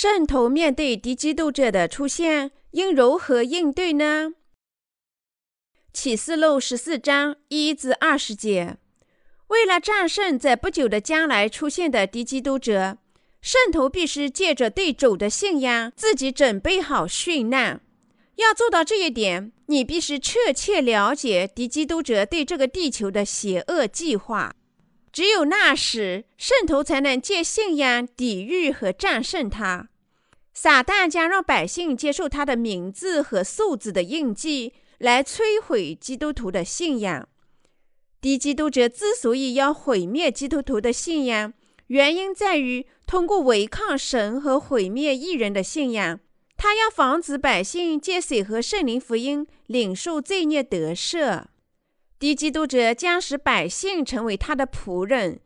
圣徒面对敌基督者的出现，应如何应对呢？启示录十四章一至二十节，为了战胜在不久的将来出现的敌基督者，圣徒必须借着对主的信仰，自己准备好殉难。要做到这一点，你必须确切了解敌基督者对这个地球的邪恶计划。只有那时，圣徒才能借信仰抵御和战胜他。撒旦将让百姓接受他的名字和数字的印记，来摧毁基督徒的信仰。敌基督者之所以要毁灭基督徒的信仰，原因在于通过违抗神和毁灭异人的信仰，他要防止百姓借水和圣灵福音领受罪孽得赦。敌基督者将使百姓成为他的仆人，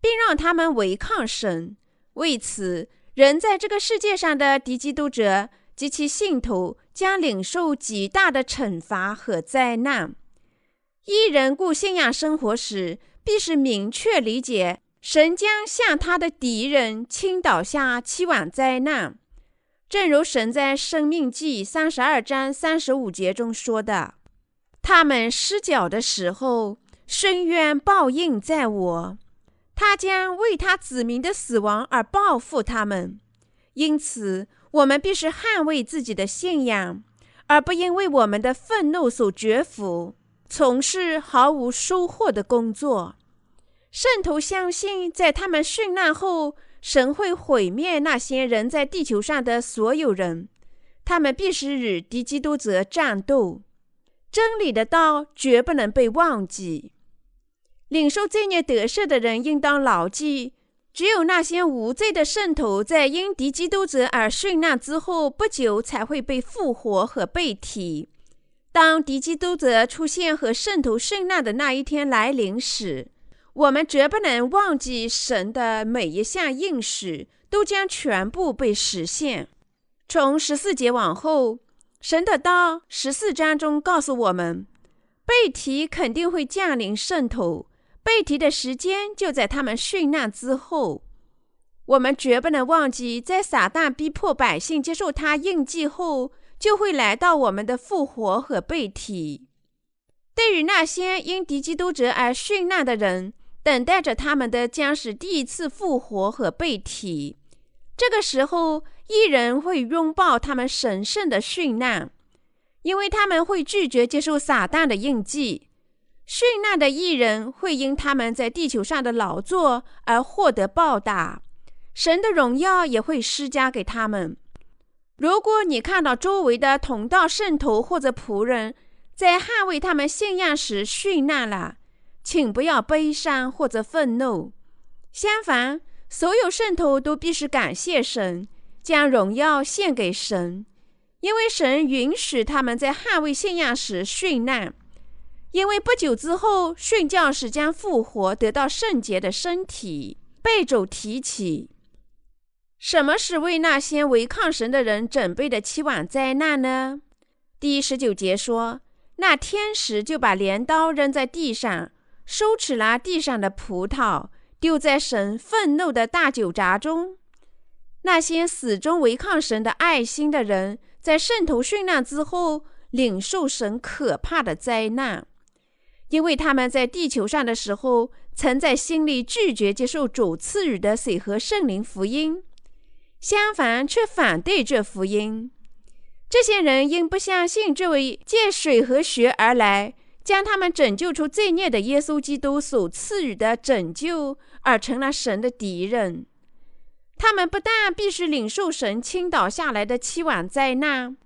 并让他们违抗神。为此，人在这个世界上的敌基督者及其信徒将领受极大的惩罚和灾难。一人过信仰生活时，必须明确理解，神将向他的敌人倾倒下七碗灾难，正如神在《生命记》三十二章三十五节中说的。他们失脚的时候，深渊报应在我。他将为他子民的死亡而报复他们。因此，我们必须捍卫自己的信仰，而不因为我们的愤怒所折服，从事毫无收获的工作。圣徒相信，在他们殉难后，神会毁灭那些人在地球上的所有人。他们必须与敌基督者战斗。真理的道绝不能被忘记。领受罪孽得赦的人应当牢记：只有那些无罪的圣徒，在因敌基督者而殉难之后不久，才会被复活和被提。当敌基督者出现和圣徒殉难的那一天来临时，我们绝不能忘记神的每一项应许都将全部被实现。从十四节往后。神的道十四章中告诉我们，被提肯定会降临圣徒，被提的时间就在他们殉难之后。我们绝不能忘记，在撒旦逼迫百姓接受他印记后，就会来到我们的复活和被提。对于那些因敌基督者而殉难的人，等待着他们的将是第一次复活和被提。这个时候。艺人会拥抱他们神圣的殉难，因为他们会拒绝接受撒旦的印记。殉难的艺人会因他们在地球上的劳作而获得报答，神的荣耀也会施加给他们。如果你看到周围的同道圣徒或者仆人在捍卫他们信仰时殉难了，请不要悲伤或者愤怒。相反，所有圣徒都必须感谢神。将荣耀献给神，因为神允许他们在捍卫信仰时殉难。因为不久之后，殉教士将复活，得到圣洁的身体，被主提起。什么是为那些违抗神的人准备的七晚灾难呢？第十九节说：“那天使就把镰刀扔在地上，收起了地上的葡萄，丢在神愤怒的大酒闸中。”那些始终违抗神的爱心的人，在圣徒殉难之后，领受神可怕的灾难，因为他们在地球上的时候，曾在心里拒绝接受主赐予的水和圣灵福音，相反却反对这福音。这些人因不相信这位借水和血而来，将他们拯救出罪孽的耶稣基督所赐予的拯救，而成了神的敌人。他们不但必须领受神倾倒下来的七碗灾难，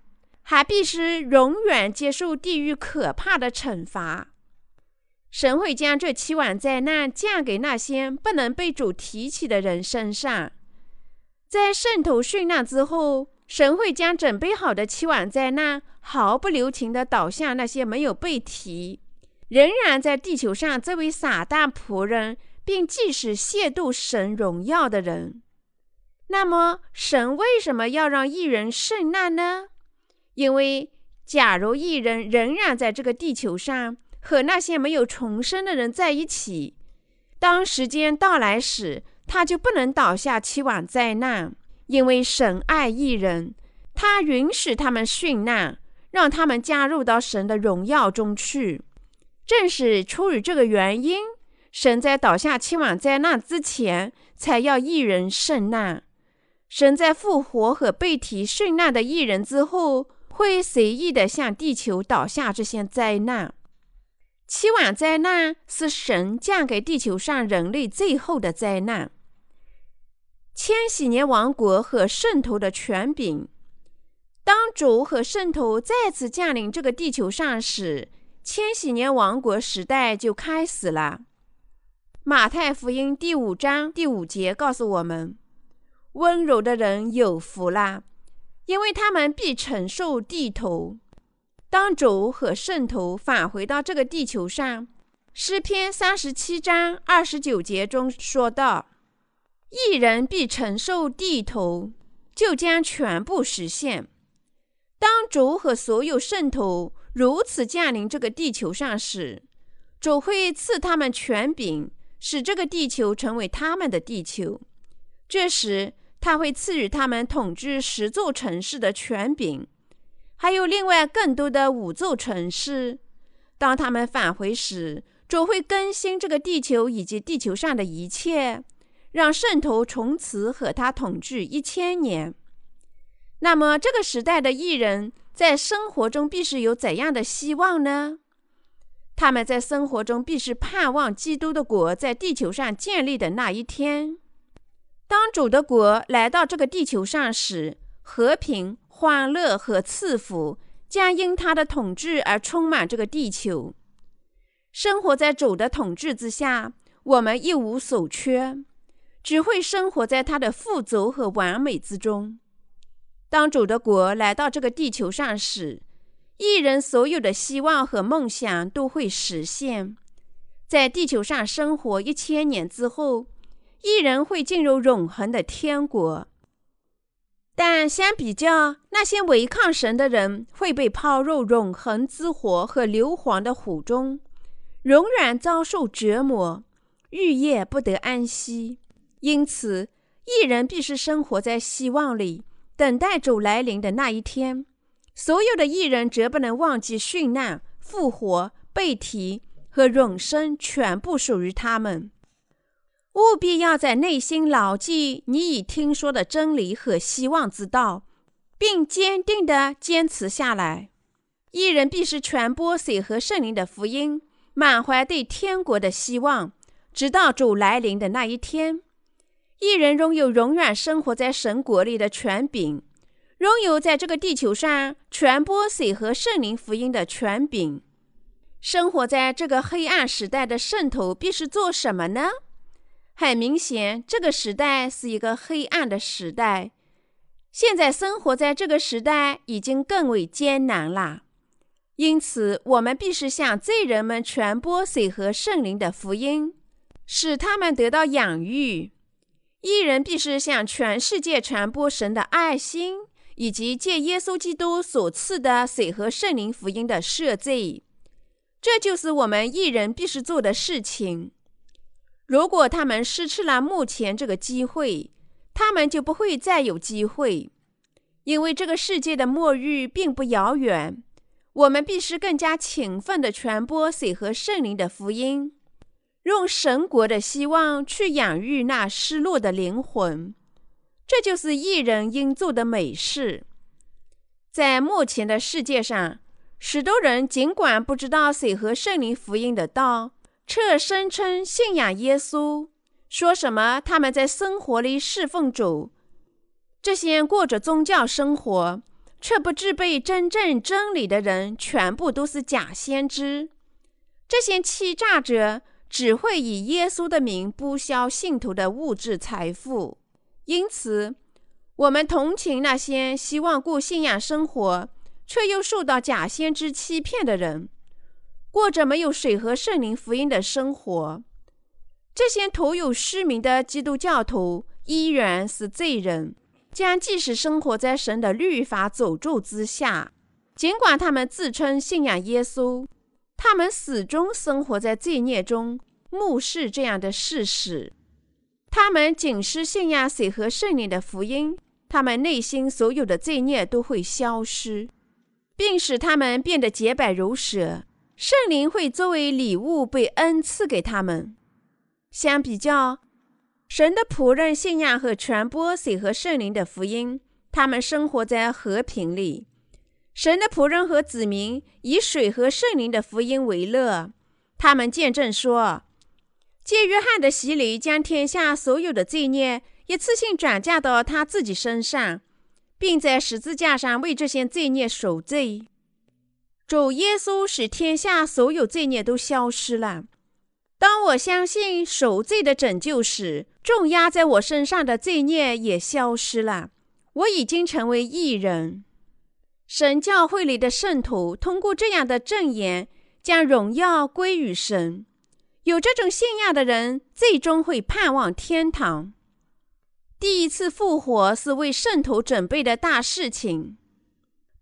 还必须永远接受地狱可怕的惩罚。神会将这七碗灾难降给那些不能被主提起的人身上。在圣徒殉难之后，神会将准备好的七碗灾难毫不留情地倒向那些没有被提、仍然在地球上这位撒旦仆人，并即使亵渎神荣耀的人。那么，神为什么要让异人受难呢？因为，假如异人仍然在这个地球上和那些没有重生的人在一起，当时间到来时，他就不能倒下期望灾难，因为神爱艺人，他允许他们殉难，让他们加入到神的荣耀中去。正是出于这个原因，神在倒下期望灾难之前，才要艺人胜难。神在复活和被提殉难的艺人之后，会随意的向地球倒下这些灾难。七晚灾难是神降给地球上人类最后的灾难。千禧年王国和圣徒的权柄，当主和圣徒再次降临这个地球上时，千禧年王国时代就开始了。马太福音第五章第五节告诉我们。温柔的人有福啦，因为他们必承受地头。当主和圣徒返回到这个地球上，诗篇三十七章二十九节中说道：“一人必承受地头，就将全部实现。”当主和所有圣徒如此降临这个地球上时，主会赐他们权柄，使这个地球成为他们的地球。这时，他会赐予他们统治十座城市的权柄，还有另外更多的五座城市。当他们返回时，主会更新这个地球以及地球上的一切，让圣徒从此和他统治一千年。那么，这个时代的艺人，在生活中必是有怎样的希望呢？他们在生活中必是盼望基督的国在地球上建立的那一天。当主的国来到这个地球上时，和平、欢乐和赐福将因他的统治而充满这个地球。生活在主的统治之下，我们一无所缺，只会生活在他的富足和完美之中。当主的国来到这个地球上时，一人所有的希望和梦想都会实现。在地球上生活一千年之后。一人会进入永恒的天国，但相比较，那些违抗神的人会被抛入永恒之火和硫磺的火中，永远遭受折磨，日夜不得安息。因此，一人必须生活在希望里，等待主来临的那一天。所有的艺人则不能忘记殉难、复活、被提和永生，全部属于他们。务必要在内心牢记你已听说的真理和希望之道，并坚定地坚持下来。一人必须传播水和圣灵的福音，满怀对天国的希望，直到主来临的那一天。一人拥有永远生活在神国里的权柄，拥有在这个地球上传播水和圣灵福音的权柄。生活在这个黑暗时代的圣徒必须做什么呢？很明显，这个时代是一个黑暗的时代。现在生活在这个时代已经更为艰难了，因此我们必须向罪人们传播水和圣灵的福音，使他们得到养育。一人必须向全世界传播神的爱心，以及借耶稣基督所赐的水和圣灵福音的赦罪。这就是我们一人必须做的事情。如果他们失去了目前这个机会，他们就不会再有机会，因为这个世界的末日并不遥远。我们必须更加勤奋地传播水和圣灵的福音，用神国的希望去养育那失落的灵魂。这就是一人应做的美事。在目前的世界上，许多人尽管不知道水和圣灵福音的道。却声称信仰耶稣，说什么他们在生活里侍奉主。这些过着宗教生活却不具备真正真理的人，全部都是假先知。这些欺诈者只会以耶稣的名剥削信徒的物质财富。因此，我们同情那些希望过信仰生活却又受到假先知欺骗的人。过着没有水和圣灵福音的生活，这些徒有虚名的基督教徒依然是罪人，将即使生活在神的律法诅咒之下。尽管他们自称信仰耶稣，他们始终生活在罪孽中，目视这样的事实。他们仅是信仰水和圣灵的福音，他们内心所有的罪孽都会消失，并使他们变得洁白如蛇。圣灵会作为礼物被恩赐给他们。相比较，神的仆人信仰和传播水和圣灵的福音，他们生活在和平里。神的仆人和子民以水和圣灵的福音为乐，他们见证说，借约翰的洗礼，将天下所有的罪孽。一次性转嫁到他自己身上，并在十字架上为这些罪孽赎罪。主耶稣使天下所有罪孽都消失了。当我相信赎罪的拯救时，重压在我身上的罪孽也消失了。我已经成为义人。神教会里的圣徒通过这样的证言，将荣耀归于神。有这种信仰的人，最终会盼望天堂。第一次复活是为圣徒准备的大事情。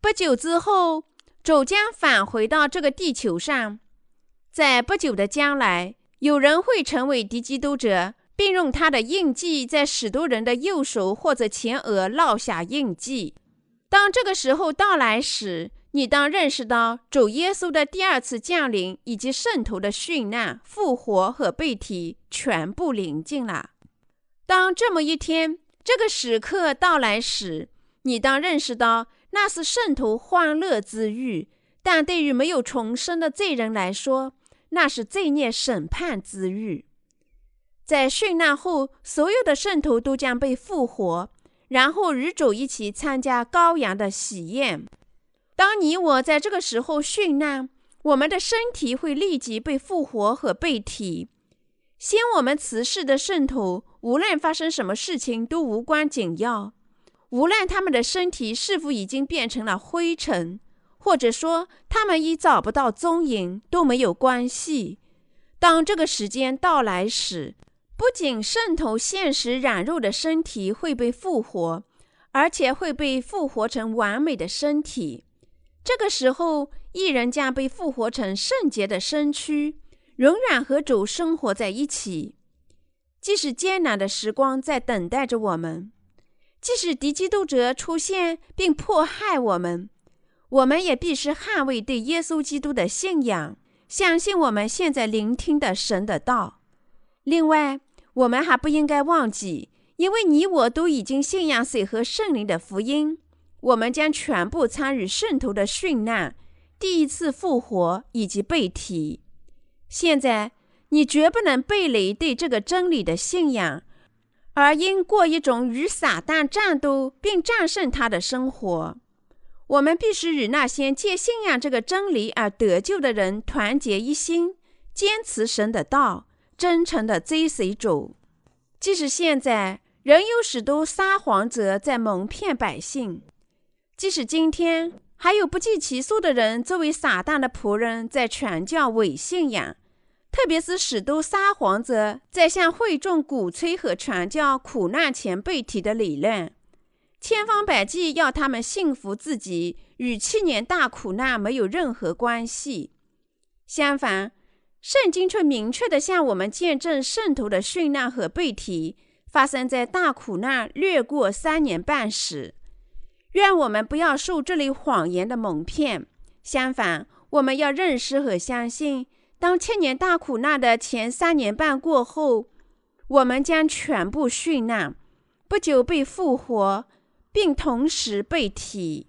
不久之后，主将返回到这个地球上。在不久的将来，有人会成为敌基督者，并用他的印记在许多人的右手或者前额烙下印记。当这个时候到来时，你当认识到主耶稣的第二次降临以及圣徒的殉难、复活和被提全部临近了。当这么一天，这个时刻到来时，你当认识到那是圣徒欢乐之日；但对于没有重生的罪人来说，那是罪孽审判之日。在殉难后，所有的圣徒都将被复活，然后与主一起参加羔羊的喜宴。当你我在这个时候殉难，我们的身体会立即被复活和被提。先我们辞世的圣徒，无论发生什么事情都无关紧要，无论他们的身体是否已经变成了灰尘，或者说他们已找不到踪影，都没有关系。当这个时间到来时，不仅渗透现实染肉的身体会被复活，而且会被复活成完美的身体。这个时候，一人将被复活成圣洁的身躯。永远和主生活在一起，即使艰难的时光在等待着我们，即使敌基督者出现并迫害我们，我们也必须捍卫对耶稣基督的信仰，相信我们现在聆听的神的道。另外，我们还不应该忘记，因为你我都已经信仰水和圣灵的福音，我们将全部参与圣徒的殉难、第一次复活以及被提。现在，你绝不能背离对这个真理的信仰，而应过一种与撒旦战斗并战胜他的生活。我们必须与那些借信仰这个真理而得救的人团结一心，坚持神的道，真诚地追随主。即使现在仍有许多撒谎者在蒙骗百姓，即使今天还有不计其数的人作为撒旦的仆人在传教伪信仰。特别是许多撒谎者在向会众鼓吹和传教苦难前被提的理论，千方百计要他们信服自己与七年大苦难没有任何关系。相反，圣经却明确地向我们见证圣徒的殉难和被提发生在大苦难略过三年半时。愿我们不要受这类谎言的蒙骗，相反，我们要认识和相信。当千年大苦难的前三年半过后，我们将全部殉难，不久被复活，并同时被提。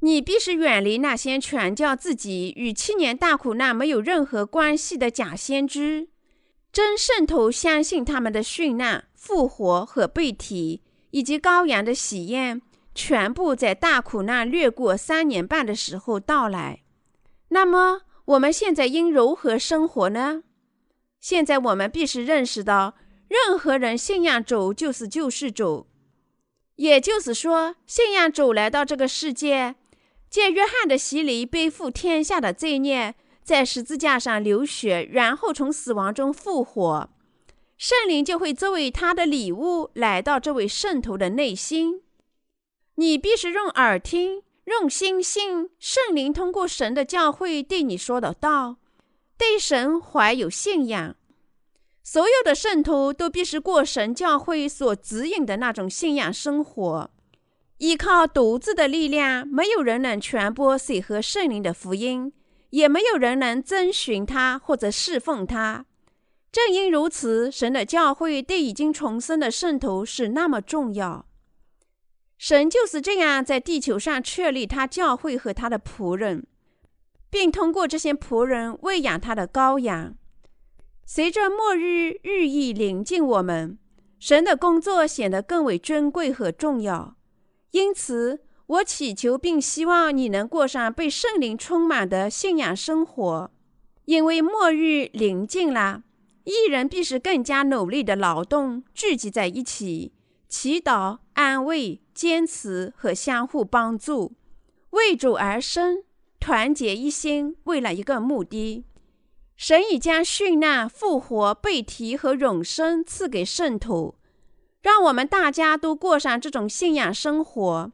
你必须远离那些传教自己与七年大苦难没有任何关系的假先知。真圣徒相信他们的殉难、复活和被提，以及羔羊的喜宴，全部在大苦难略过三年半的时候到来。那么。我们现在应如何生活呢？现在我们必须认识到，任何人信仰主就是救世主，也就是说，信仰主来到这个世界，借约翰的洗礼背负天下的罪孽，在十字架上流血，然后从死亡中复活，圣灵就会作为他的礼物来到这位圣徒的内心。你必须用耳听。用心信圣灵通过神的教会对你说的道，对神怀有信仰。所有的圣徒都必须过神教会所指引的那种信仰生活，依靠独自的力量，没有人能传播水和圣灵的福音，也没有人能遵循他或者侍奉他。正因如此，神的教会对已经重生的圣徒是那么重要。神就是这样在地球上确立他教会和他的仆人，并通过这些仆人喂养他的羔羊。随着末日日益临近，我们神的工作显得更为珍贵和重要。因此，我祈求并希望你能过上被圣灵充满的信仰生活，因为末日临近了。艺人必须更加努力的劳动，聚集在一起，祈祷、安慰、坚持和相互帮助，为主而生，团结一心，为了一个目的。神已将殉难、复活、被提和永生赐给圣徒，让我们大家都过上这种信仰生活，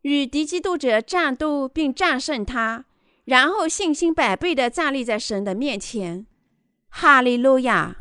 与敌基督者战斗并战胜他，然后信心百倍地站立在神的面前。哈利路亚。